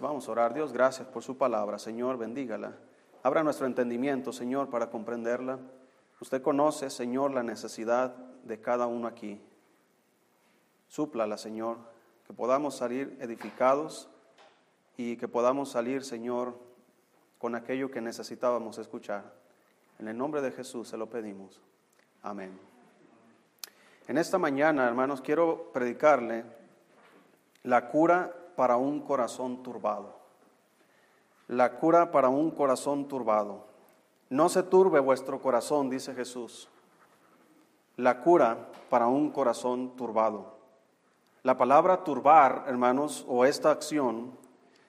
Vamos a orar. Dios, gracias por su palabra. Señor, bendígala. Abra nuestro entendimiento, Señor, para comprenderla. Usted conoce, Señor, la necesidad de cada uno aquí. Súplala, Señor, que podamos salir edificados y que podamos salir, Señor, con aquello que necesitábamos escuchar. En el nombre de Jesús se lo pedimos. Amén. En esta mañana, hermanos, quiero predicarle la cura para un corazón turbado. La cura para un corazón turbado. No se turbe vuestro corazón, dice Jesús. La cura para un corazón turbado. La palabra turbar, hermanos, o esta acción,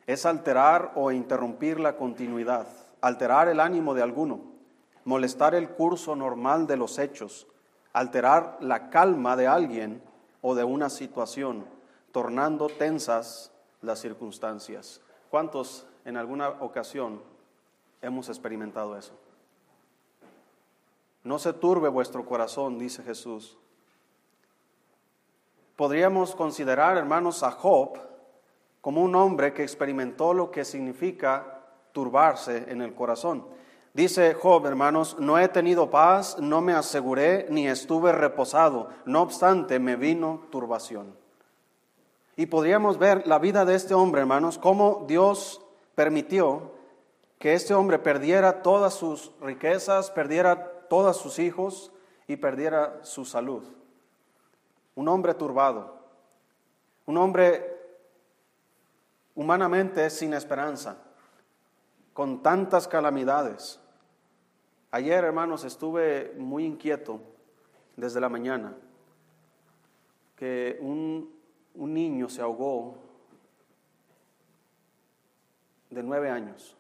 es alterar o interrumpir la continuidad, alterar el ánimo de alguno, molestar el curso normal de los hechos, alterar la calma de alguien o de una situación, tornando tensas las circunstancias. ¿Cuántos en alguna ocasión hemos experimentado eso? No se turbe vuestro corazón, dice Jesús. Podríamos considerar, hermanos, a Job como un hombre que experimentó lo que significa turbarse en el corazón. Dice Job, hermanos, no he tenido paz, no me aseguré, ni estuve reposado, no obstante me vino turbación. Y podríamos ver la vida de este hombre, hermanos, cómo Dios permitió que este hombre perdiera todas sus riquezas, perdiera todos sus hijos y perdiera su salud. Un hombre turbado, un hombre humanamente sin esperanza, con tantas calamidades. Ayer, hermanos, estuve muy inquieto desde la mañana, que un, un niño se ahogó de nueve años.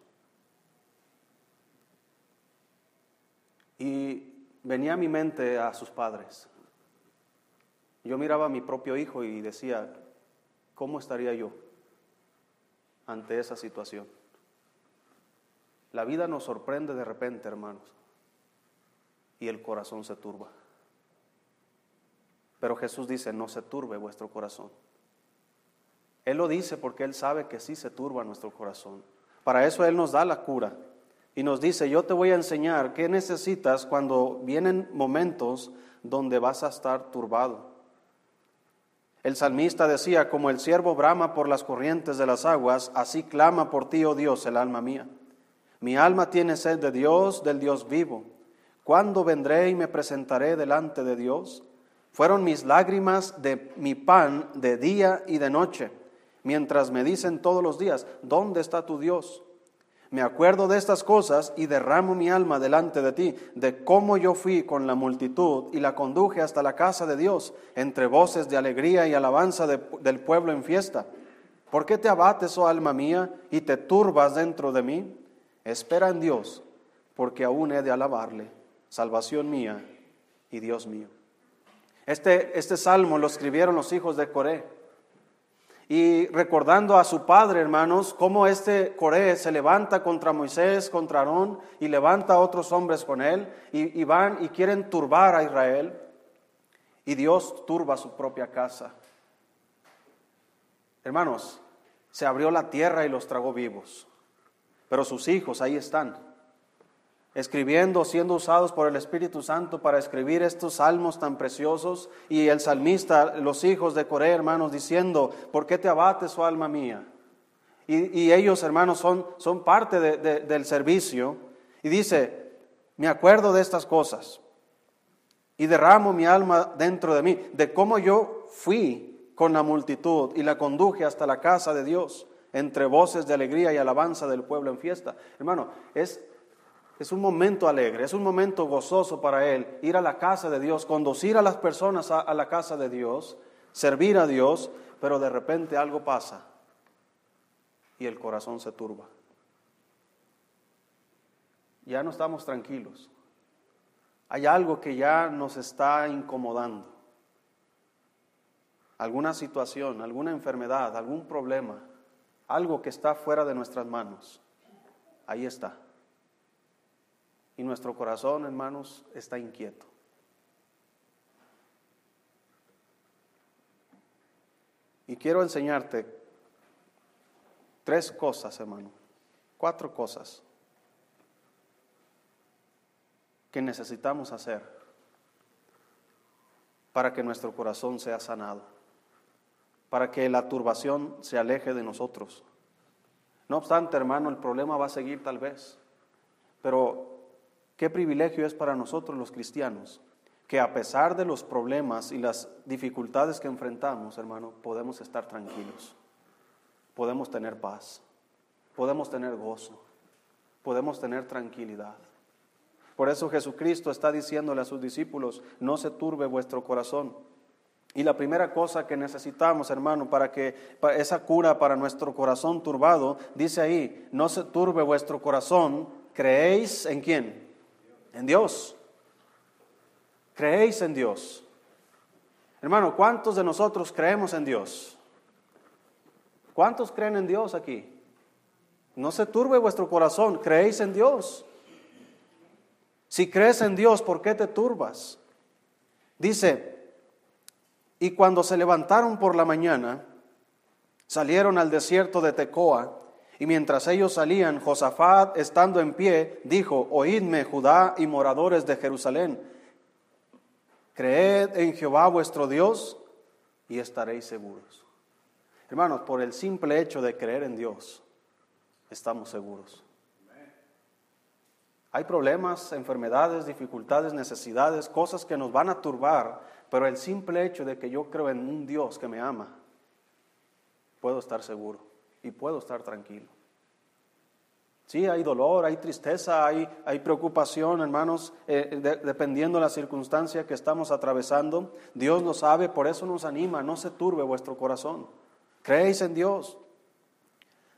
Y venía a mi mente a sus padres. Yo miraba a mi propio hijo y decía, ¿cómo estaría yo ante esa situación? La vida nos sorprende de repente, hermanos, y el corazón se turba. Pero Jesús dice, no se turbe vuestro corazón. Él lo dice porque Él sabe que sí se turba nuestro corazón. Para eso Él nos da la cura y nos dice, yo te voy a enseñar qué necesitas cuando vienen momentos donde vas a estar turbado. El salmista decía, como el siervo brama por las corrientes de las aguas, así clama por ti, oh Dios, el alma mía. Mi alma tiene sed de Dios, del Dios vivo. ¿Cuándo vendré y me presentaré delante de Dios? Fueron mis lágrimas de mi pan de día y de noche, mientras me dicen todos los días, ¿dónde está tu Dios? Me acuerdo de estas cosas y derramo mi alma delante de ti, de cómo yo fui con la multitud y la conduje hasta la casa de Dios, entre voces de alegría y alabanza del pueblo en fiesta. ¿Por qué te abates, oh alma mía, y te turbas dentro de mí? Espera en Dios, porque aún he de alabarle, salvación mía y Dios mío. Este, este salmo lo escribieron los hijos de Coré. Y recordando a su padre, hermanos, cómo este Coré se levanta contra Moisés, contra Aarón, y levanta a otros hombres con él, y, y van y quieren turbar a Israel. Y Dios turba su propia casa. Hermanos, se abrió la tierra y los tragó vivos. Pero sus hijos ahí están, escribiendo, siendo usados por el Espíritu Santo para escribir estos salmos tan preciosos. Y el salmista, los hijos de Coré, hermanos, diciendo, ¿por qué te abates, oh alma mía? Y, ellos, hermanos, son, son parte del servicio. Y dice, me acuerdo de estas cosas y derramo mi alma dentro de mí, de cómo yo fui con la multitud y la conduje hasta la casa de Dios entre voces de alegría y alabanza del pueblo en fiesta. Hermano, es, es un momento alegre, es un momento gozoso para él ir a la casa de Dios, conducir a las personas a, la casa de Dios, servir a Dios, pero de repente algo pasa y el corazón se turba. ya no estamos tranquilos. Hay algo que ya nos está incomodando. Alguna situación, alguna enfermedad, algún problema, algo que está fuera de nuestras manos. Ahí está. Y nuestro corazón, hermanos, está inquieto. Y quiero enseñarte tres cosas, hermano, cuatro cosas que necesitamos hacer para que nuestro corazón sea sanado, para que la turbación se aleje de nosotros. No obstante, hermano, el problema va a seguir tal vez, pero qué privilegio es para nosotros los cristianos que a pesar de los problemas y las dificultades que enfrentamos, hermano, podemos estar tranquilos, podemos tener paz, podemos tener gozo, podemos tener tranquilidad. Por eso Jesucristo está diciéndole a sus discípulos, no se turbe vuestro corazón. Y la primera cosa que necesitamos, hermano, para que esa cura para nuestro corazón turbado, dice ahí, no se turbe vuestro corazón, creéis en quién? En Dios. ¿Creéis en Dios? Hermano, ¿cuántos de nosotros creemos en Dios? ¿Cuántos creen en Dios aquí? No se turbe vuestro corazón, creéis en Dios. Si crees en Dios, ¿por qué te turbas? Dice, y cuando se levantaron por la mañana, salieron al desierto de Tecoa, y mientras ellos salían, Josafat, estando en pie, dijo, oídme, Judá y moradores de Jerusalén, Creed en Jehová vuestro Dios y estaréis seguros. Hermanos, por el simple hecho de creer en Dios, estamos seguros. Hay problemas, enfermedades, dificultades, necesidades, cosas que nos van a turbar, pero el simple hecho de que yo creo en un Dios que me ama, puedo estar seguro y puedo estar tranquilo. Sí, hay dolor, hay tristeza, hay, hay preocupación, hermanos, eh, dependiendo de la circunstancia que estamos atravesando. Dios lo sabe, por eso nos anima, no se turbe vuestro corazón. Creéis en Dios.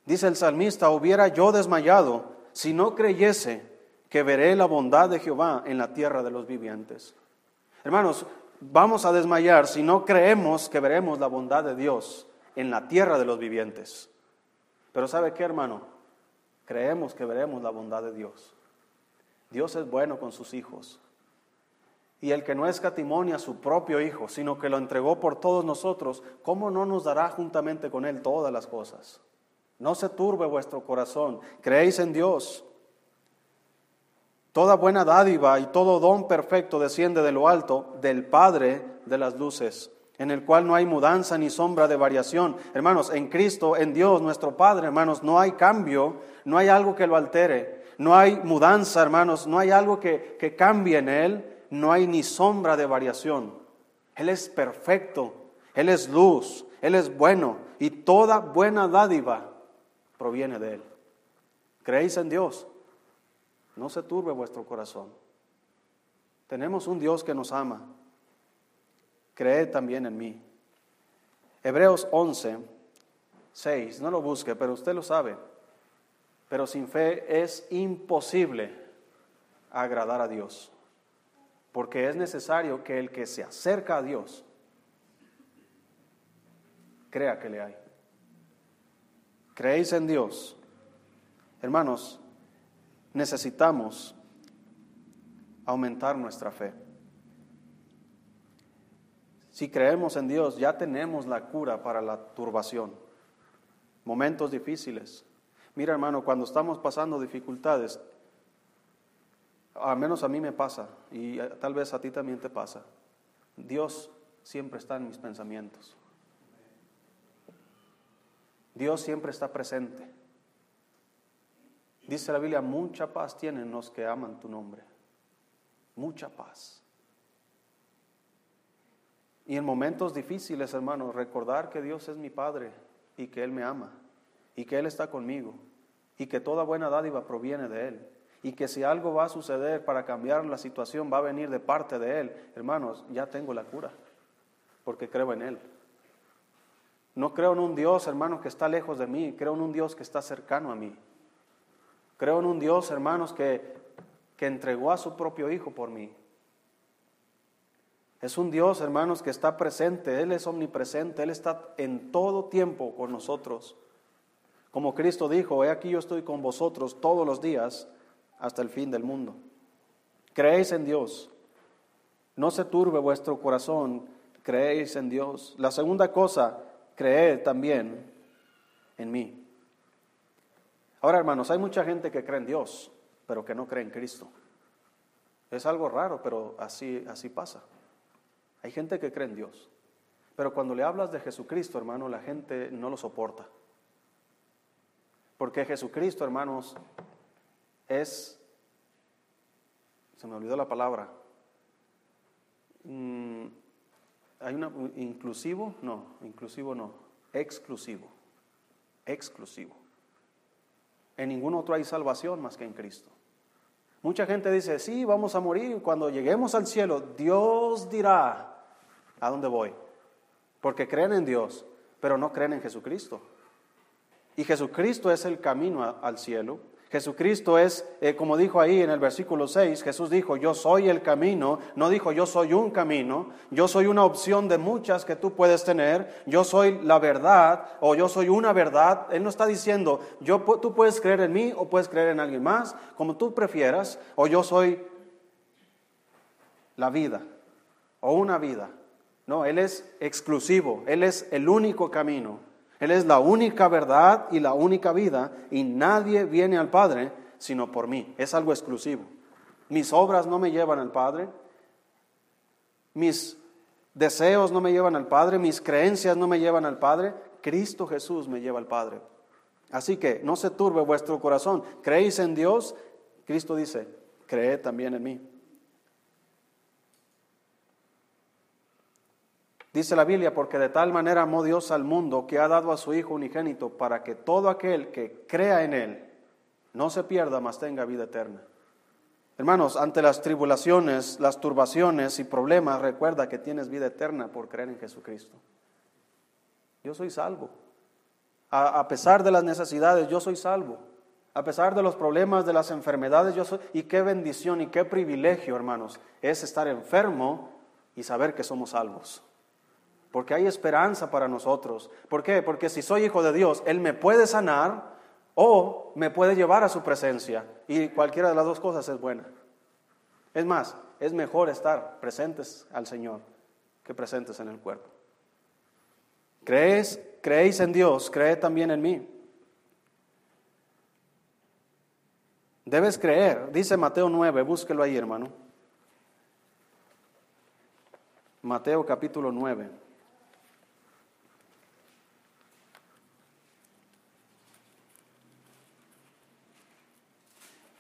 Dice el salmista, hubiera yo desmayado si no creyese que veré la bondad de Jehová en la tierra de los vivientes. Hermanos, vamos a desmayar si no creemos que veremos la bondad de Dios en la tierra de los vivientes. Pero ¿sabe qué, hermano? creemos que veremos la bondad de Dios. Dios es bueno con sus hijos. Y el que no escatimonia a su propio Hijo, sino que lo entregó por todos nosotros, ¿cómo no nos dará juntamente con Él todas las cosas? No se turbe vuestro corazón, creéis en Dios. Toda buena dádiva y todo don perfecto desciende de lo alto, del Padre de las luces en el cual no hay mudanza ni sombra de variación. Hermanos, en Cristo, en Dios, nuestro Padre, hermanos, no hay cambio, no hay algo que lo altere, no hay mudanza, hermanos, no hay algo que, que cambie en Él, no hay ni sombra de variación. Él es perfecto, Él es luz, Él es bueno y toda buena dádiva proviene de Él. ¿Creéis en Dios? No se turbe vuestro corazón. Tenemos un Dios que nos ama creed también en mí. Hebreos 11, 6, no lo busque, pero usted lo sabe. Pero sin fe es imposible agradar a Dios, porque es necesario que el que se acerca a Dios crea que le hay. ¿Creéis en Dios? Hermanos, necesitamos aumentar nuestra fe. Si creemos en Dios, ya tenemos la cura para la turbación. Momentos difíciles. Mira, hermano, cuando estamos pasando dificultades, al menos a mí me pasa, y tal vez a ti también te pasa, Dios siempre está en mis pensamientos. Dios siempre está presente. Dice la Biblia, mucha paz tienen los que aman tu nombre. Mucha paz. Y en momentos difíciles, hermanos, recordar que Dios es mi Padre y que Él me ama y que Él está conmigo y que toda buena dádiva proviene de Él y que si algo va a suceder para cambiar la situación va a venir de parte de Él, hermanos, ya tengo la cura porque creo en Él. No creo en un Dios, hermanos, que está lejos de mí, creo en un Dios que está cercano a mí. Creo en un Dios, hermanos, que que entregó a su propio Hijo por mí. Es un Dios, hermanos, que está presente, Él es omnipresente, Él está en todo tiempo con nosotros. Como Cristo dijo, he aquí yo estoy con vosotros todos los días hasta el fin del mundo. Creéis en Dios, no se turbe vuestro corazón, creéis en Dios. La segunda cosa, creed también en mí. Ahora, hermanos, hay mucha gente que cree en Dios, pero que no cree en Cristo. Es algo raro, pero así, así pasa. Hay gente que cree en Dios, pero cuando le hablas de Jesucristo, hermano, la gente no lo soporta. Porque Jesucristo, hermanos, es, se me olvidó la palabra, mm, hay una, inclusivo, no, inclusivo no, exclusivo, exclusivo. En ningún otro hay salvación más que en Cristo. Mucha gente dice, sí, vamos a morir. Cuando lleguemos al cielo, Dios dirá a dónde voy. Porque creen en Dios, pero no creen en Jesucristo. Y Jesucristo es el camino al cielo. Jesucristo es, eh, como dijo ahí en el versículo 6, Jesús dijo, yo soy el camino, no dijo yo soy un camino, yo soy una opción de muchas que tú puedes tener, yo soy la verdad o yo soy una verdad. Él no está diciendo, yo, tú puedes creer en mí o puedes creer en alguien más, como tú prefieras, o yo soy la vida o una vida. No, Él es exclusivo, Él es el único camino. Él es la única verdad y la única vida y nadie viene al Padre sino por mí. Es algo exclusivo. Mis obras no me llevan al Padre, mis deseos no me llevan al Padre, mis creencias no me llevan al Padre, Cristo Jesús me lleva al Padre. Así que no se turbe vuestro corazón. ¿Creéis en Dios? Cristo dice, creed también en mí. Dice la Biblia, porque de tal manera amó Dios al mundo que ha dado a su Hijo unigénito para que todo aquel que crea en Él no se pierda, mas tenga vida eterna. Hermanos, ante las tribulaciones, las turbaciones y problemas, recuerda que tienes vida eterna por creer en Jesucristo. Yo soy salvo. A, pesar de las necesidades, yo soy salvo. A pesar de los problemas, de las enfermedades, yo soy... Y qué bendición y qué privilegio, hermanos, es estar enfermo y saber que somos salvos porque hay esperanza para nosotros. ¿Por qué? Porque si soy hijo de Dios, Él me puede sanar o me puede llevar a su presencia. Y cualquiera de las dos cosas es buena. Es más, es mejor estar presentes al Señor que presentes en el cuerpo. ¿Crees? ¿Creéis en Dios? Cree también en mí. Debes creer, dice Mateo 9, búsquelo ahí hermano. Mateo capítulo 9.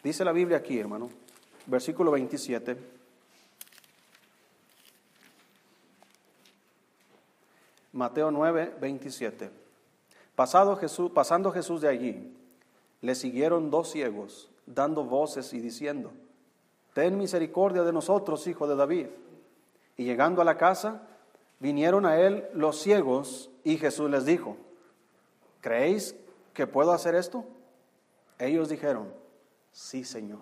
Dice la Biblia aquí, hermano, versículo 27. Mateo 9, 27. Pasado Jesús, pasando Jesús de allí, le siguieron dos ciegos, dando voces y diciendo, Ten misericordia de nosotros, hijo de David. Y llegando a la casa, vinieron a él los ciegos, y Jesús les dijo, ¿creéis que puedo hacer esto? Ellos dijeron, sí, Señor.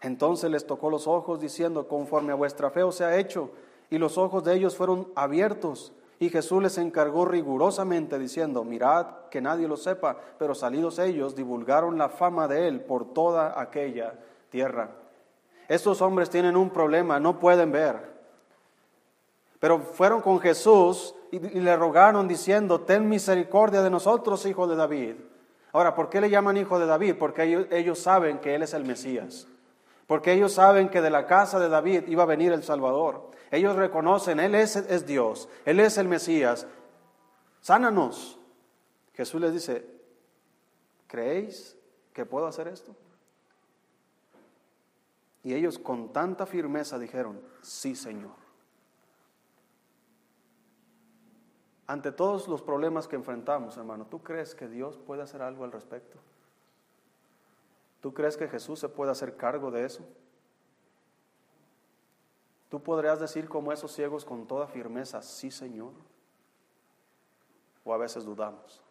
Entonces les tocó los ojos diciendo, conforme a vuestra fe os ha hecho, y los ojos de ellos fueron abiertos. Y Jesús les encargó rigurosamente diciendo, mirad que nadie lo sepa, pero salidos ellos divulgaron la fama de él por toda aquella tierra. Estos hombres tienen un problema, no pueden ver. Pero fueron con Jesús y, le rogaron diciendo, ten misericordia de nosotros, hijo de David. Ahora, ¿por qué le llaman hijo de David? Porque ellos, saben que Él es el Mesías. Porque ellos saben que de la casa de David iba a venir el Salvador. Ellos reconocen, Él es, es Dios, Él es el Mesías. Sánanos. Jesús les dice, ¿creéis que puedo hacer esto? Y ellos con tanta firmeza dijeron, sí, Señor. Ante todos los problemas que enfrentamos, hermano, ¿tú crees que Dios puede hacer algo al respecto? ¿Tú crees que Jesús se puede hacer cargo de eso? ¿Tú podrías decir como esos ciegos con toda firmeza, sí Señor? ¿O a veces dudamos?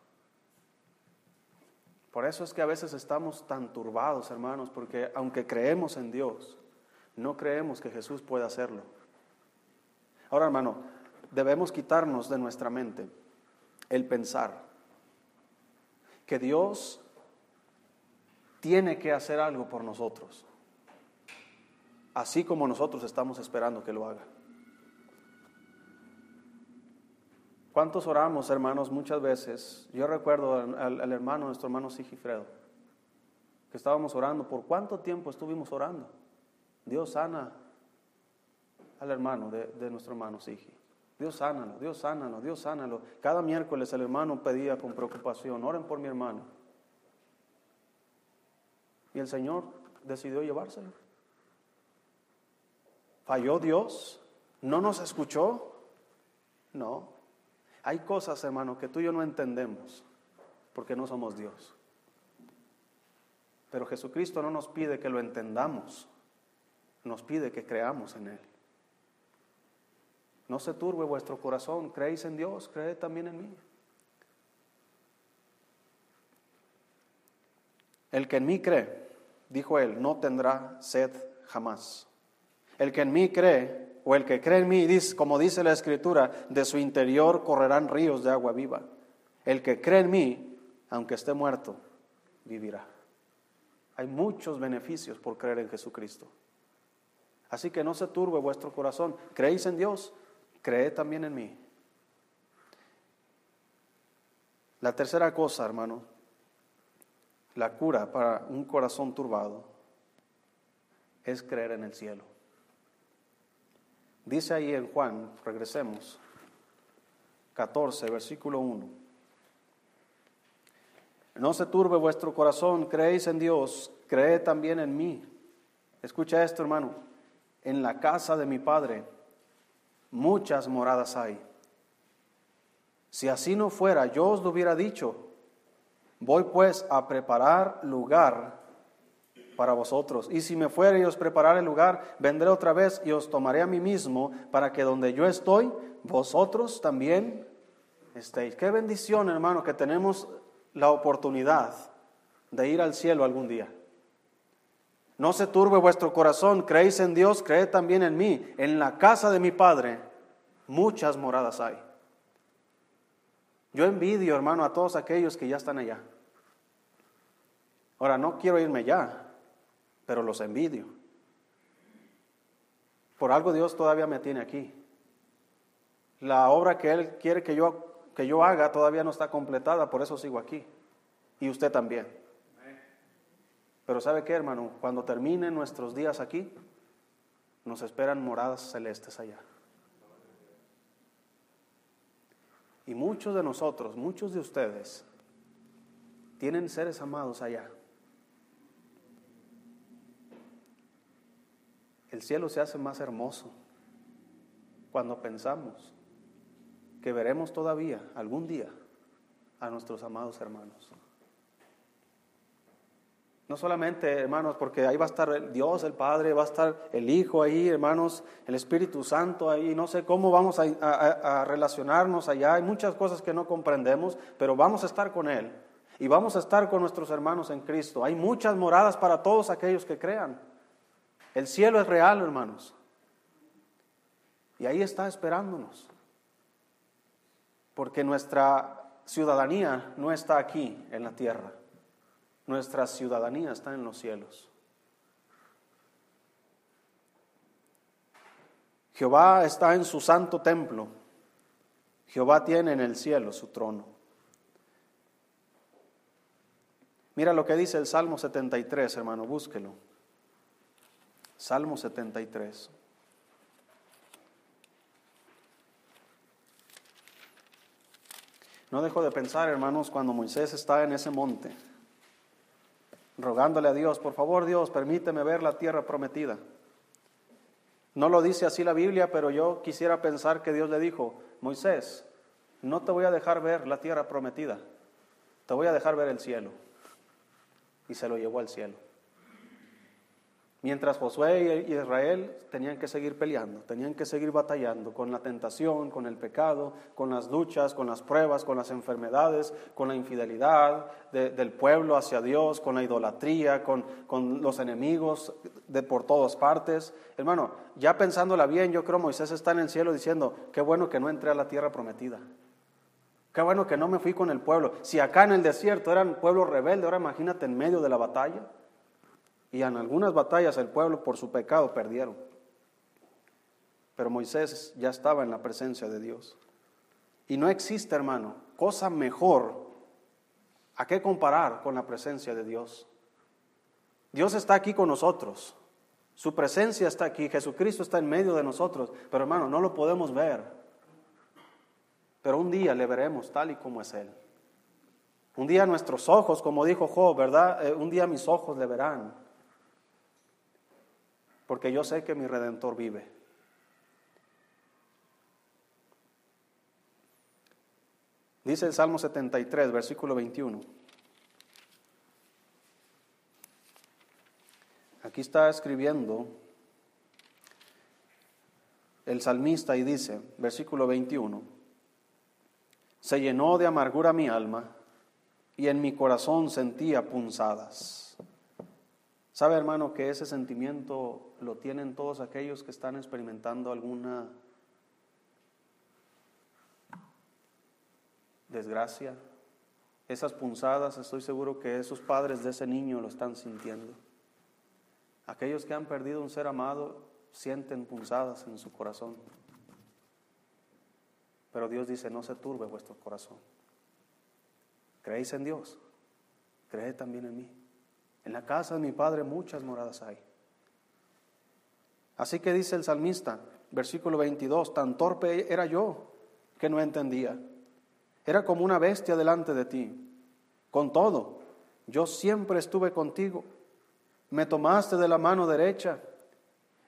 Por eso es que a veces estamos tan turbados, hermanos, porque aunque creemos en Dios, no creemos que Jesús pueda hacerlo. Ahora, hermano, debemos quitarnos de nuestra mente el pensar que Dios tiene que hacer algo por nosotros, así como nosotros estamos esperando que lo haga. ¿Cuántos oramos, hermanos, muchas veces? Yo recuerdo al, hermano, nuestro hermano Sigifredo, que estábamos orando. ¿Por cuánto tiempo estuvimos orando? Dios sana al hermano de, nuestro hermano Sigi. Dios sánalo, Dios sánalo, Dios sánalo. Cada miércoles el hermano pedía con preocupación, oren por mi hermano. Y el Señor decidió llevárselo. ¿Falló Dios? ¿No nos escuchó? No. Hay cosas, hermano, que tú y yo no entendemos porque no somos Dios. Pero Jesucristo no nos pide que lo entendamos, nos pide que creamos en Él. No se turbe vuestro corazón, creéis en Dios, creed también en mí. El que en mí cree, dijo él, no tendrá sed jamás. El que en mí cree, o el que cree en mí, como dice la Escritura, de su interior correrán ríos de agua viva. El que cree en mí, aunque esté muerto, vivirá. Hay muchos beneficios por creer en Jesucristo. Así que no se turbe vuestro corazón. ¿Creéis en Dios? Creed también en mí. La tercera cosa, hermano, la cura para un corazón turbado es creer en el cielo. Dice ahí en Juan, regresemos, 14, versículo 1. No se turbe vuestro corazón, creéis en Dios, creed también en mí. Escucha esto, hermano. En la casa de mi Padre muchas moradas hay. Si así no fuera, yo os lo hubiera dicho. Voy pues a preparar lugar para vosotros. Y si me fuere y os prepararé lugar, vendré otra vez y os tomaré a mí mismo, para que donde yo estoy, vosotros también estéis. Qué bendición, hermano, que tenemos la oportunidad de ir al cielo algún día. No se turbe vuestro corazón, creéis en Dios, creed también en mí. En la casa de mi Padre muchas moradas hay. Yo envidio, hermano, a todos aquellos que ya están allá. Ahora, no quiero irme ya, pero los envidio. Por algo Dios todavía me tiene aquí. La obra que Él quiere que yo, que yo haga todavía no está completada, por eso sigo aquí. Y usted también. Pero ¿sabe qué, hermano? Cuando terminen nuestros días aquí, nos esperan moradas celestes allá. Y muchos de nosotros, muchos de ustedes, tienen seres amados allá. El cielo se hace más hermoso cuando pensamos que veremos todavía algún día a nuestros amados hermanos. No solamente, hermanos, porque ahí va a estar Dios, el Padre, va a estar el Hijo ahí, hermanos, el Espíritu Santo ahí. No sé cómo vamos a, relacionarnos allá. Hay muchas cosas que no comprendemos, pero vamos a estar con Él. Y vamos a estar con nuestros hermanos en Cristo. Hay muchas moradas para todos aquellos que crean. El cielo es real, hermanos. Y ahí está esperándonos. Porque nuestra ciudadanía no está aquí en la tierra. Nuestra ciudadanía está en los cielos. Jehová está en su santo templo. Jehová tiene en el cielo su trono. Mira lo que dice el Salmo 73, hermano, búsquelo. Salmo 73. No dejo de pensar, hermanos, cuando Moisés está en ese monte, rogándole a Dios, por favor Dios, permíteme ver la tierra prometida. No lo dice así la Biblia, pero yo quisiera pensar que Dios le dijo, Moisés, no te voy a dejar ver la tierra prometida, te voy a dejar ver el cielo. Y se lo llevó al cielo. Mientras Josué y Israel tenían que seguir peleando, tenían que seguir batallando con la tentación, con el pecado, con las luchas, con las pruebas, con las enfermedades, con la infidelidad del pueblo hacia Dios, con la idolatría, con, con los enemigos de por todas partes. Hermano, ya pensándola bien, yo creo Moisés está en el cielo diciendo, qué bueno que no entré a la tierra prometida. Qué bueno que no me fui con el pueblo. Si acá en el desierto eran pueblo rebelde, ahora imagínate en medio de la batalla. Y en algunas batallas el pueblo por su pecado perdieron. Pero Moisés ya estaba en la presencia de Dios. Y no existe, hermano, cosa mejor a qué comparar con la presencia de Dios. Dios está aquí con nosotros. Su presencia está aquí. Jesucristo está en medio de nosotros. Pero hermano, no lo podemos ver. Pero un día le veremos tal y como es Él. Un día nuestros ojos, como dijo Job, ¿verdad? Eh, un día mis ojos le verán porque yo sé que mi redentor vive. Dice el Salmo 73, versículo 21. Aquí está escribiendo el salmista y dice, versículo 21, se llenó de amargura mi alma y en mi corazón sentía punzadas. ¿Sabe, hermano, que ese sentimiento lo tienen todos aquellos que están experimentando alguna desgracia? Esas punzadas, estoy seguro que esos padres de ese niño lo están sintiendo. Aquellos que han perdido un ser amado sienten punzadas en su corazón. Pero Dios dice, no se turbe vuestro corazón. ¿Creéis en Dios? Creed también en mí. En la casa de mi padre muchas moradas hay. Así que dice el salmista, versículo 22, tan torpe era yo que no entendía. Era como una bestia delante de ti. Con todo, yo siempre estuve contigo. Me tomaste de la mano derecha.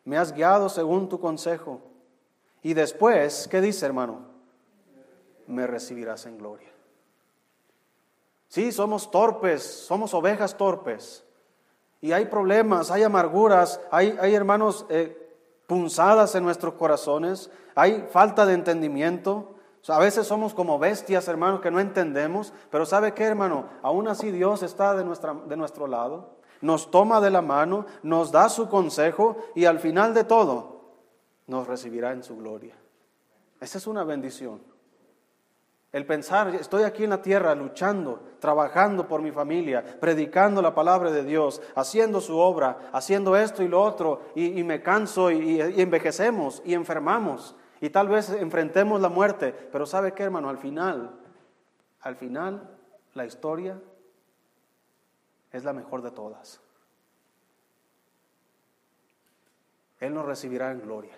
Me has guiado según tu consejo. Y después, ¿qué dice hermano? Me recibirás en gloria. Sí, somos torpes, somos ovejas torpes y hay problemas, hay amarguras, hay, hermanos eh, punzadas en nuestros corazones, hay falta de entendimiento. A veces somos como bestias, hermanos, que no entendemos, pero ¿sabe qué, hermano? Aún así Dios está de, nuestra, de nuestro lado, nos toma de la mano, nos da su consejo y al final de todo nos recibirá en su gloria. Esa es una bendición. El pensar, estoy aquí en la tierra luchando, trabajando por mi familia, predicando la palabra de Dios, haciendo su obra, haciendo esto y lo otro, y, me canso y, y, envejecemos y enfermamos, y tal vez enfrentemos la muerte, pero ¿sabe qué, hermano? Al final, al final, la historia es la mejor de todas. Él nos recibirá en gloria.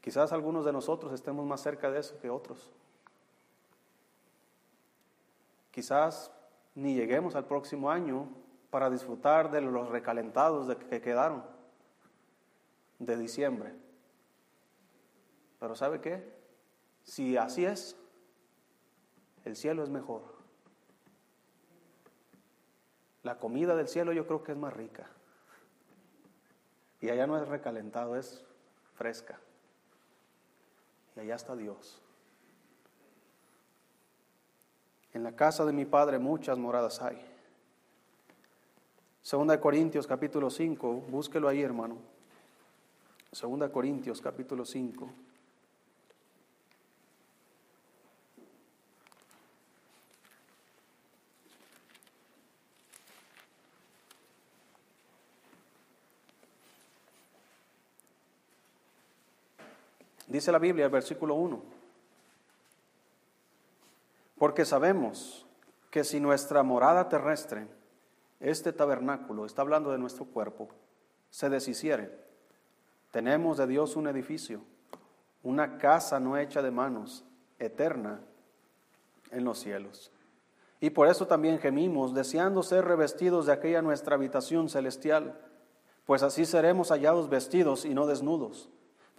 Quizás algunos de nosotros estemos más cerca de eso que otros. Quizás ni lleguemos al próximo año para disfrutar de los recalentados de que quedaron de diciembre. Pero ¿sabe qué? Si así es, el cielo es mejor. La comida del cielo yo creo que es más rica. Y allá no es recalentado, es fresca allá está Dios. En la casa de mi Padre muchas moradas hay. Segunda de Corintios capítulo 5, búsquelo ahí hermano. Segunda de Corintios capítulo 5. Dice la Biblia, el versículo 1. Porque sabemos que si nuestra morada terrestre, este tabernáculo, está hablando de nuestro cuerpo, se deshiciere, tenemos de Dios un edificio, una casa no hecha de manos, eterna en los cielos. Y por eso también gemimos, deseando ser revestidos de aquella nuestra habitación celestial, pues así seremos hallados vestidos y no desnudos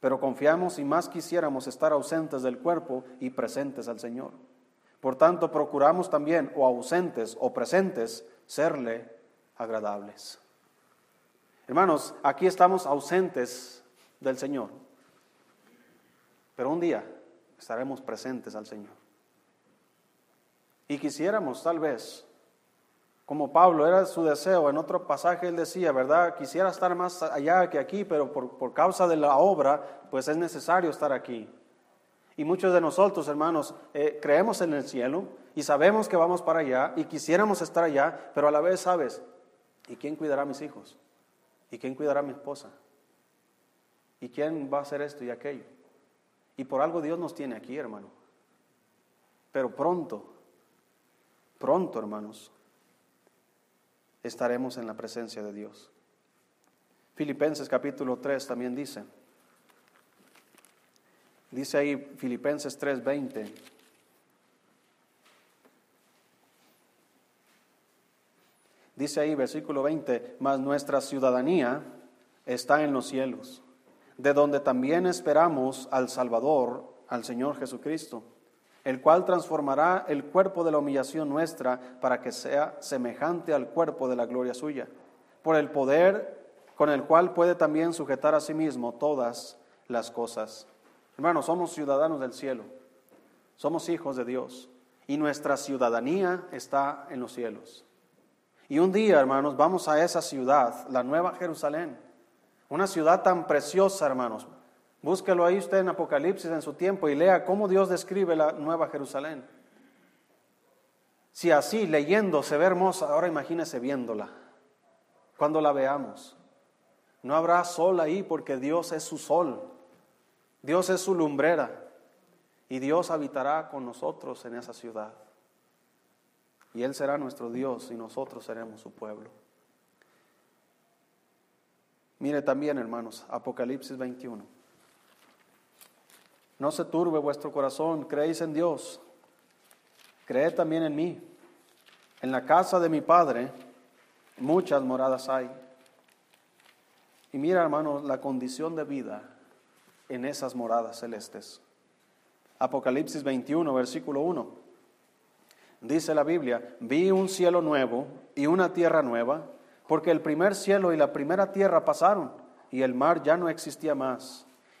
Pero confiamos y más quisiéramos estar ausentes del cuerpo y presentes al Señor. Por tanto, procuramos también, o ausentes o presentes, serle agradables. Hermanos, aquí estamos ausentes del Señor, pero un día estaremos presentes al Señor. Y quisiéramos tal vez, como Pablo era su deseo, en otro pasaje él decía, ¿verdad? Quisiera estar más allá que aquí, pero por, por causa de la obra, pues es necesario estar aquí. Y muchos de nosotros, hermanos, eh, creemos en el cielo y sabemos que vamos para allá y quisiéramos estar allá, pero a la vez sabes, ¿y quién cuidará a mis hijos? ¿Y quién cuidará a mi esposa? ¿Y quién va a hacer esto y aquello? Y por algo Dios nos tiene aquí, hermano. Pero pronto, pronto, hermanos, estaremos en la presencia de Dios. Filipenses capítulo 3 también dice, Dice ahí Filipenses 3:20. Dice ahí versículo 20, mas nuestra ciudadanía está en los cielos, de donde también esperamos al Salvador, al Señor Jesucristo, el cual transformará el cuerpo de la humillación nuestra para que sea semejante al cuerpo de la gloria suya, por el poder con el cual puede también sujetar a sí mismo todas las cosas. Hermanos, somos ciudadanos del cielo, somos hijos de Dios y nuestra ciudadanía está en los cielos. Y un día, hermanos, vamos a esa ciudad, la Nueva Jerusalén, una ciudad tan preciosa, hermanos. Búsquelo ahí usted en Apocalipsis en su tiempo y lea cómo Dios describe la Nueva Jerusalén. Si así leyendo se ve hermosa, ahora imagínese viéndola. Cuando la veamos, no habrá sol ahí porque Dios es su sol. Dios es su lumbrera y Dios habitará con nosotros en esa ciudad. Y Él será nuestro Dios y nosotros seremos su pueblo. Mire también, hermanos, Apocalipsis 21. No se turbe vuestro corazón, creéis en Dios, creed también en mí. En la casa de mi Padre muchas moradas hay. Y mira, hermanos, la condición de vida en esas moradas celestes. Apocalipsis 21, versículo 1. Dice la Biblia, vi un cielo nuevo y una tierra nueva, porque el primer cielo y la primera tierra pasaron y el mar ya no existía más.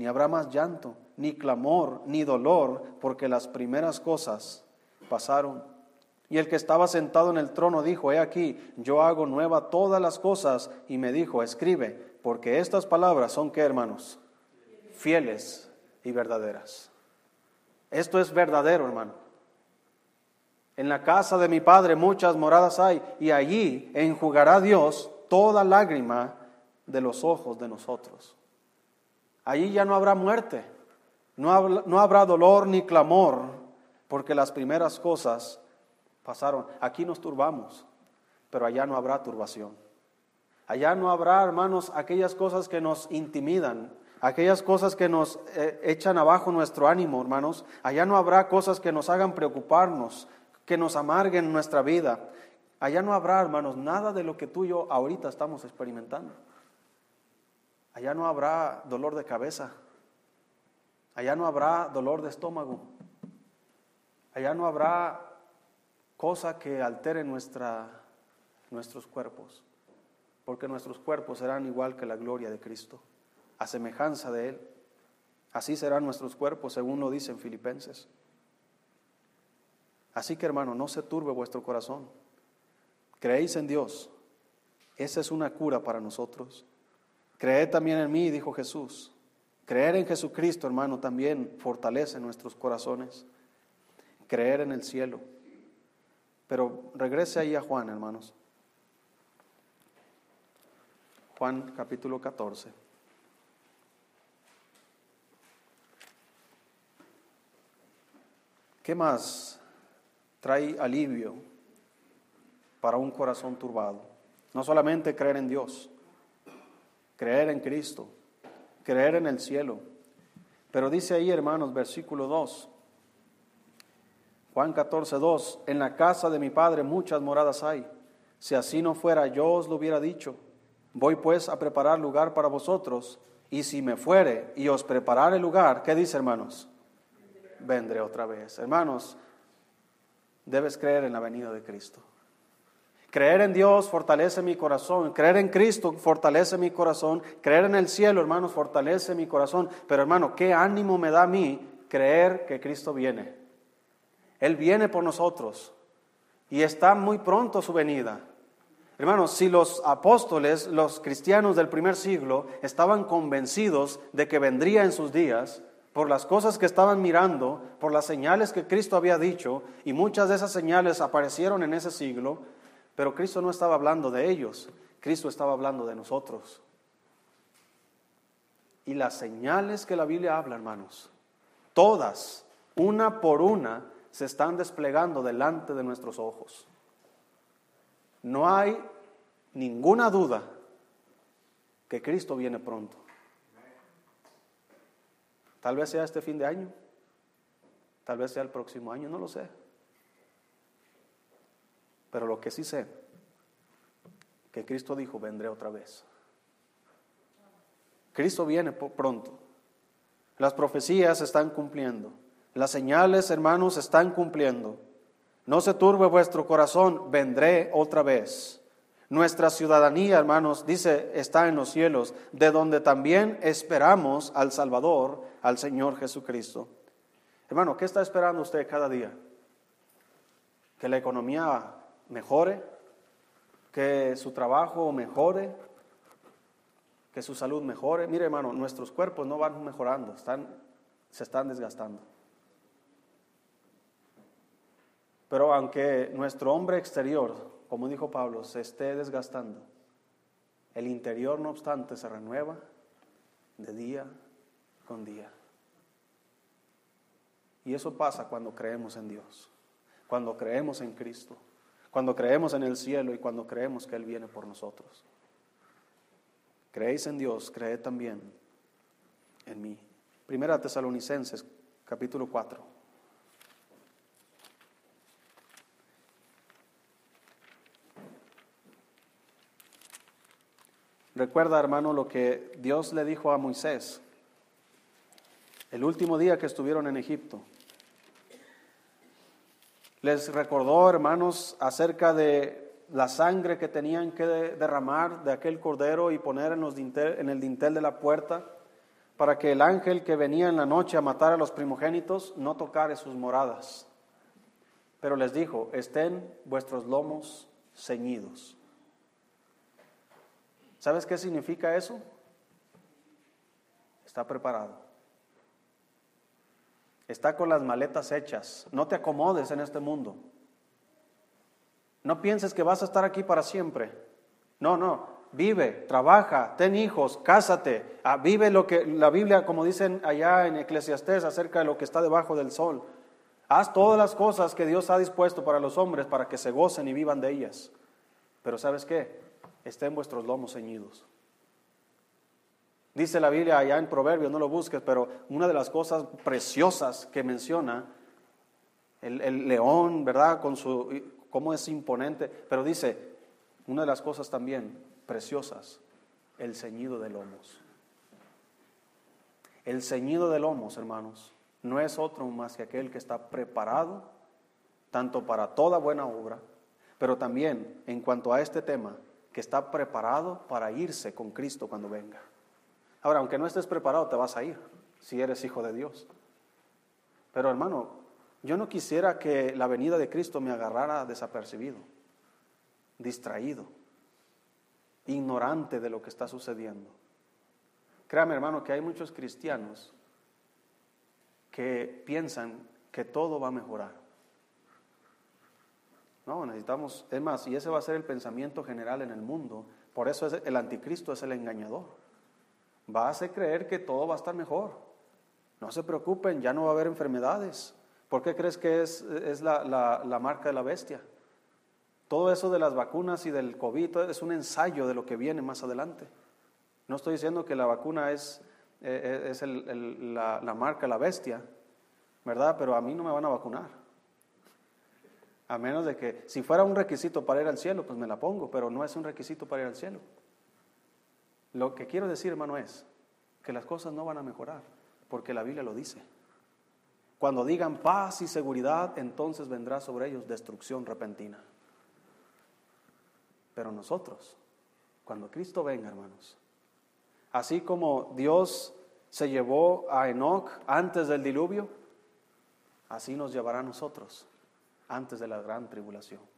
ni habrá más llanto, ni clamor, ni dolor, porque las primeras cosas pasaron. Y el que estaba sentado en el trono dijo, He aquí, yo hago nueva todas las cosas, y me dijo, escribe, porque estas palabras son que, hermanos, fieles y verdaderas. Esto es verdadero, hermano. En la casa de mi Padre muchas moradas hay y allí enjugará Dios toda lágrima de los ojos de nosotros. Allí ya no habrá muerte, no, habrá dolor ni clamor, porque las primeras cosas pasaron. Aquí nos turbamos, pero allá no habrá turbación. Allá no habrá, hermanos, aquellas cosas que nos intimidan, aquellas cosas que nos eh, echan abajo nuestro ánimo, hermanos. Allá no habrá cosas que nos hagan preocuparnos, que nos amarguen nuestra vida. Allá no habrá, hermanos, nada de lo que tú y yo ahorita estamos experimentando. Allá no habrá dolor de cabeza. Allá no habrá dolor de estómago. Allá no habrá cosa que altere nuestra, nuestros cuerpos, porque nuestros cuerpos serán igual que la gloria de Cristo a semejanza de Él. Así serán nuestros cuerpos, según lo dicen Filipenses. Así que hermano, no se turbe vuestro corazón. Creéis en Dios. Esa es una cura para nosotros. Creed también en mí, dijo Jesús. Creer en Jesucristo, hermano, también fortalece nuestros corazones. Creer en el cielo. Pero regrese ahí a Juan, hermanos. Juan capítulo 14. ¿Qué más trae alivio para un corazón turbado? No solamente creer en Dios, creer en Cristo, creer en el cielo. Pero dice ahí, hermanos, versículo 2, Juan 14, 2, en la casa de mi Padre muchas moradas hay. Si así no fuera, yo os lo hubiera dicho. Voy pues a preparar lugar para vosotros, y si me fuere y os preparare lugar, ¿qué dice, hermanos? vendré otra vez. Hermanos, debes creer en la venida de Cristo. Creer en Dios fortalece mi corazón. Creer en Cristo fortalece mi corazón. Creer en el cielo, hermanos, fortalece mi corazón. Pero hermano, ¿qué ánimo me da a mí creer que Cristo viene? Él viene por nosotros y está muy pronto su venida. Hermanos, si los apóstoles, los cristianos del primer siglo, estaban convencidos de que vendría en sus días, por las cosas que estaban mirando, por las señales que Cristo había dicho, y muchas de esas señales aparecieron en ese siglo, pero Cristo no estaba hablando de ellos, Cristo estaba hablando de nosotros. Y las señales que la Biblia habla, hermanos, todas, una por una, se están desplegando delante de nuestros ojos. No hay ninguna duda que Cristo viene pronto. Tal vez sea este fin de año, tal vez sea el próximo año, no lo sé. Pero lo que sí sé, que Cristo dijo, vendré otra vez. Cristo viene pronto. Las profecías se están cumpliendo. Las señales, hermanos, están cumpliendo. No se turbe vuestro corazón, vendré otra vez. Nuestra ciudadanía, hermanos, dice, está en los cielos, de donde también esperamos al Salvador, al Señor Jesucristo. Hermano, ¿qué está esperando usted cada día? Que la economía mejore, que su trabajo mejore, que su salud mejore. Mire, hermano, nuestros cuerpos no van mejorando, están, se están desgastando. Pero aunque nuestro hombre exterior como dijo Pablo, se esté desgastando, el interior no obstante se renueva de día con día. Y eso pasa cuando creemos en Dios, cuando creemos en Cristo, cuando creemos en el cielo y cuando creemos que Él viene por nosotros. Creéis en Dios, creed también en mí. Primera Tesalonicenses, capítulo 4. Recuerda, hermano, lo que Dios le dijo a Moisés el último día que estuvieron en Egipto. Les recordó, hermanos, acerca de la sangre que tenían que derramar de aquel cordero y poner en, los en el dintel de la puerta para que el ángel que venía en la noche a matar a los primogénitos no tocare sus moradas. Pero les dijo, estén vuestros lomos ceñidos. ¿Sabes qué significa eso? Está preparado. Está con las maletas hechas. No te acomodes en este mundo. No pienses que vas a estar aquí para siempre. No, no. Vive, trabaja, ten hijos, cásate. Ah, vive lo que la Biblia, como dicen allá en Eclesiastés, acerca de lo que está debajo del sol. Haz todas las cosas que Dios ha dispuesto para los hombres para que se gocen y vivan de ellas. Pero ¿sabes qué? estén vuestros lomos ceñidos. Dice la Biblia allá en Proverbios, no lo busques, pero una de las cosas preciosas que menciona el, león, ¿verdad? Con su, cómo es imponente, pero dice, una de las cosas también preciosas, el ceñido de lomos. El ceñido de lomos, hermanos, no es otro más que aquel que está preparado tanto para toda buena obra, pero también en cuanto a este tema, que está preparado para irse con Cristo cuando venga. Ahora, aunque no estés preparado, te vas a ir si eres hijo de Dios. Pero hermano, yo no quisiera que la venida de Cristo me agarrara desapercibido, distraído, ignorante de lo que está sucediendo. Créame, hermano, que hay muchos cristianos que piensan que todo va a mejorar. No, necesitamos, es más, y ese va a ser el pensamiento general en el mundo. Por eso es, el anticristo es el engañador. Va a hacer creer que todo va a estar mejor. No se preocupen, ya no va a haber enfermedades. ¿Por qué crees que es, es la, la marca de la bestia? Todo eso de las vacunas y del COVID es un ensayo de lo que viene más adelante. No estoy diciendo que la vacuna es, eh, eh, es la, la marca, la bestia, ¿verdad? Pero a mí no me van a vacunar. A menos de que si fuera un requisito para ir al cielo, pues me la pongo, pero no es un requisito para ir al cielo. Lo que quiero decir, hermano, es que las cosas no van a mejorar, porque la Biblia lo dice. Cuando digan paz y seguridad, entonces vendrá sobre ellos destrucción repentina. Pero nosotros, cuando Cristo venga, hermanos, así como Dios se llevó a Enoch antes del diluvio, así nos llevará a nosotros antes de la gran tribulación.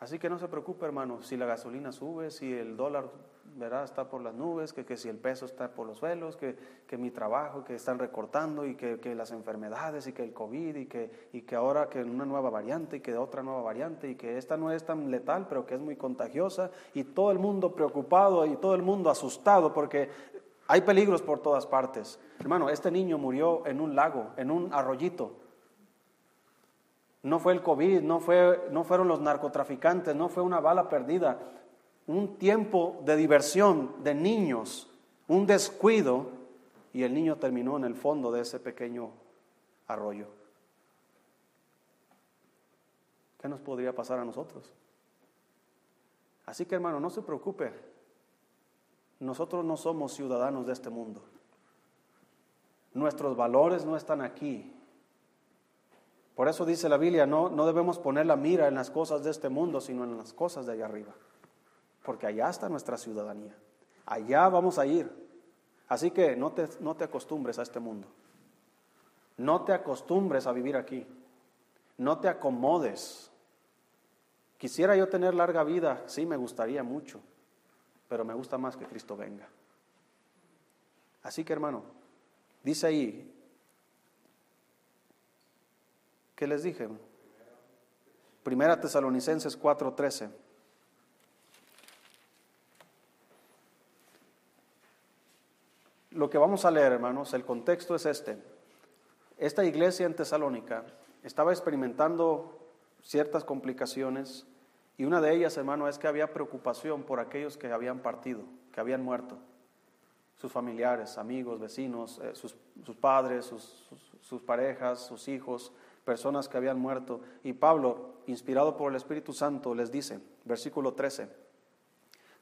Así que no se preocupe, hermano, si la gasolina sube, si el dólar verá está por las nubes, que, que si el peso está por los suelos, que, que, mi trabajo, que están recortando y que, que, las enfermedades y que el COVID y que, y que ahora que una nueva variante y que otra nueva variante y que esta no es tan letal, pero que es muy contagiosa y todo el mundo preocupado y todo el mundo asustado porque hay peligros por todas partes. Hermano, este niño murió en un lago, en un arroyito no fue el COVID, no, fue, no fueron los narcotraficantes, no fue una bala perdida. Un tiempo de diversión de niños, un descuido, y el niño terminó en el fondo de ese pequeño arroyo. ¿Qué nos podría pasar a nosotros? Así que hermano, no se preocupe. Nosotros no somos ciudadanos de este mundo. Nuestros valores no están aquí. Por eso dice la Biblia, no, no debemos poner la mira en las cosas de este mundo, sino en las cosas de allá arriba. Porque allá está nuestra ciudadanía. Allá vamos a ir. Así que no te, no te acostumbres a este mundo. No te acostumbres a vivir aquí. No te acomodes. Quisiera yo tener larga vida, sí, me gustaría mucho, pero me gusta más que Cristo venga. Así que hermano, dice ahí, ¿Qué les dije? Primera Tesalonicenses 4:13. Lo que vamos a leer, hermanos, el contexto es este. Esta iglesia en Tesalónica estaba experimentando ciertas complicaciones y una de ellas, hermano, es que había preocupación por aquellos que habían partido, que habían muerto, sus familiares, amigos, vecinos, eh, sus, padres, sus parejas, sus hijos, personas que habían muerto. Y Pablo, inspirado por el Espíritu Santo, les dice, versículo 13,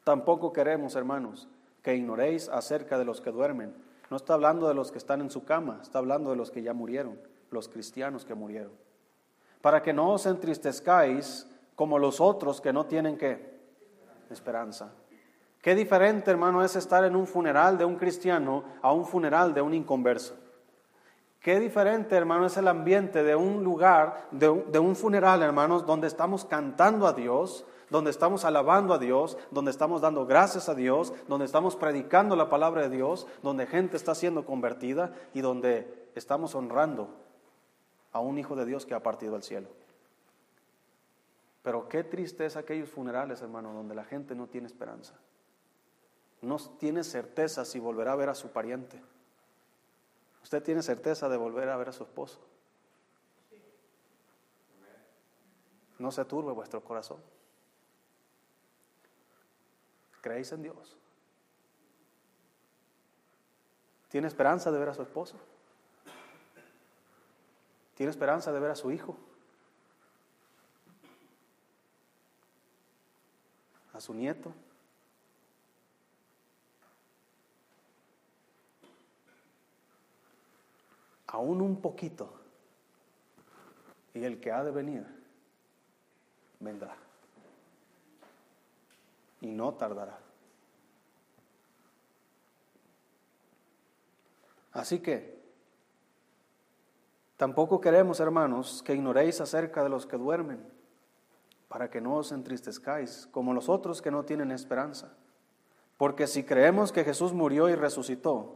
tampoco queremos, hermanos, que ignoréis acerca de los que duermen. No está hablando de los que están en su cama, está hablando de los que ya murieron, los cristianos que murieron. Para que no os entristezcáis como los otros que no tienen qué? Esperanza. Qué diferente, hermano, es estar en un funeral de un cristiano a un funeral de un inconverso. Qué diferente, hermano, es el ambiente de un lugar, de un, funeral, hermanos, donde estamos cantando a Dios, donde estamos alabando a Dios, donde estamos dando gracias a Dios, donde estamos predicando la palabra de Dios, donde gente está siendo convertida y donde estamos honrando a un hijo de Dios que ha partido al cielo. Pero qué triste es aquellos funerales, hermano, donde la gente no tiene esperanza. No tiene certeza si volverá a ver a su pariente. ¿Usted tiene certeza de volver a ver a su esposo? No se turbe vuestro corazón. ¿Creéis en Dios? ¿Tiene esperanza de ver a su esposo? ¿Tiene esperanza de ver a su hijo? ¿A su nieto? Aún un poquito, y el que ha de venir vendrá. Y no tardará. Así que tampoco queremos, hermanos, que ignoréis acerca de los que duermen, para que no os entristezcáis como los otros que no tienen esperanza. Porque si creemos que Jesús murió y resucitó,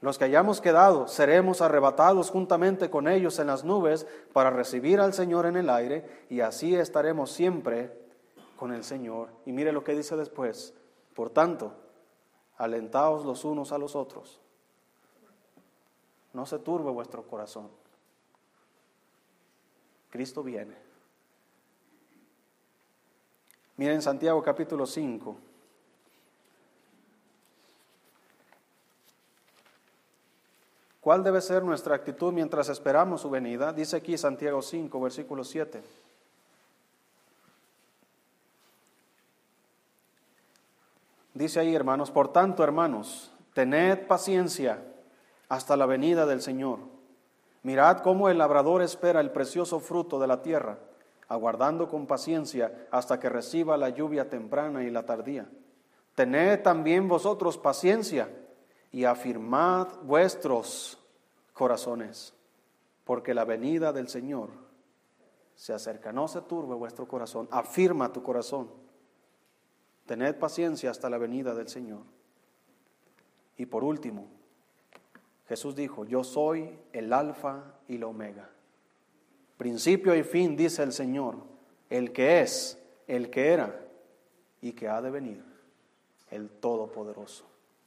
los que hayamos quedado, seremos arrebatados juntamente con ellos en las nubes para recibir al Señor en el aire y así estaremos siempre con el Señor. Y mire lo que dice después. Por tanto, alentaos los unos a los otros. No se turbe vuestro corazón. Cristo viene. Miren Santiago capítulo 5. ¿Cuál debe ser nuestra actitud mientras esperamos su venida? Dice aquí Santiago 5, versículo 7. Dice ahí, hermanos, por tanto, hermanos, tened paciencia hasta la venida del Señor. Mirad cómo el labrador espera el precioso fruto de la tierra, aguardando con paciencia hasta que reciba la lluvia temprana y la tardía. Tened también vosotros paciencia y afirmad vuestros corazones, porque la venida del Señor se acerca. No se turbe vuestro corazón, afirma tu corazón. Tened paciencia hasta la venida del Señor. Y por último, Jesús dijo, yo soy el alfa y la omega. Principio y fin, dice el Señor, el que es, el que era y que ha de venir, el Todopoderoso.